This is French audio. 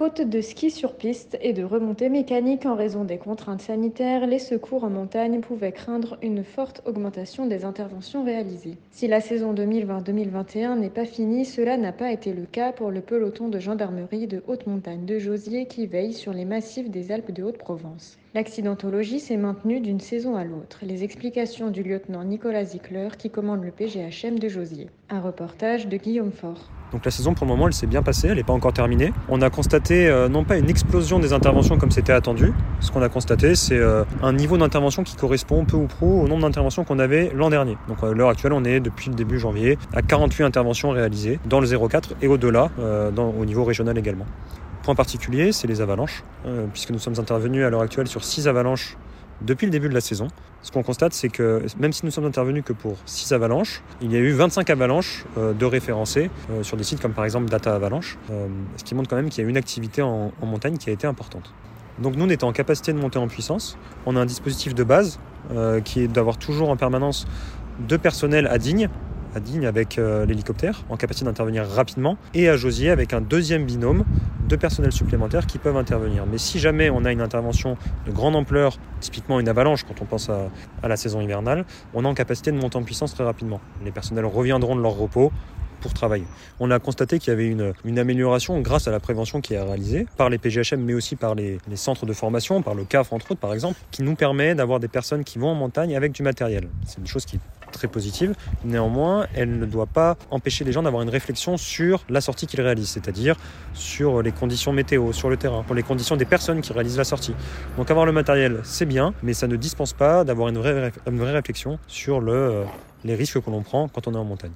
Faute de ski sur piste et de remontée mécanique en raison des contraintes sanitaires, les secours en montagne pouvaient craindre une forte augmentation des interventions réalisées. Si la saison 2020-2021 n'est pas finie, cela n'a pas été le cas pour le peloton de gendarmerie de haute montagne de Josier qui veille sur les massifs des Alpes de Haute-Provence. L'accidentologie s'est maintenue d'une saison à l'autre. Les explications du lieutenant Nicolas Zickler qui commande le PGHM de Josier. Un reportage de Guillaume Faure. Donc la saison pour le moment elle s'est bien passée, elle n'est pas encore terminée. On a constaté euh, non pas une explosion des interventions comme c'était attendu, ce qu'on a constaté c'est euh, un niveau d'intervention qui correspond peu ou prou au nombre d'interventions qu'on avait l'an dernier. Donc à l'heure actuelle on est depuis le début janvier à 48 interventions réalisées dans le 04 et au-delà euh, au niveau régional également. Particulier, c'est les avalanches, puisque nous sommes intervenus à l'heure actuelle sur 6 avalanches depuis le début de la saison. Ce qu'on constate, c'est que même si nous sommes intervenus que pour 6 avalanches, il y a eu 25 avalanches euh, de référencés euh, sur des sites comme par exemple Data Avalanche, euh, ce qui montre quand même qu'il y a une activité en, montagne qui a été importante. Donc nous, on en capacité de monter en puissance. On a un dispositif de base qui est d'avoir toujours en permanence deux personnels à Digne à Digne avec euh, l'hélicoptère, en capacité d'intervenir rapidement, et à Josier avec un deuxième binôme de personnel supplémentaires qui peuvent intervenir. Mais si jamais on a une intervention de grande ampleur, typiquement une avalanche quand on pense à, la saison hivernale, on est en capacité de monter en puissance très rapidement. Les personnels reviendront de leur repos, pour travailler. On a constaté qu'il y avait une, amélioration grâce à la prévention qui est réalisée par les PGHM, mais aussi par les, les, centres de formation, par le CAF entre autres par exemple, qui nous permet d'avoir des personnes qui vont en montagne avec du matériel. C'est une chose qui très positive. Néanmoins, elle ne doit pas empêcher les gens d'avoir une réflexion sur la sortie qu'ils réalisent, c'est-à-dire sur les conditions météo, sur le terrain, pour les conditions des personnes qui réalisent la sortie. Donc avoir le matériel, c'est bien, mais ça ne dispense pas d'avoir une vraie, réflexion sur euh, les risques que l'on prend quand on est en montagne.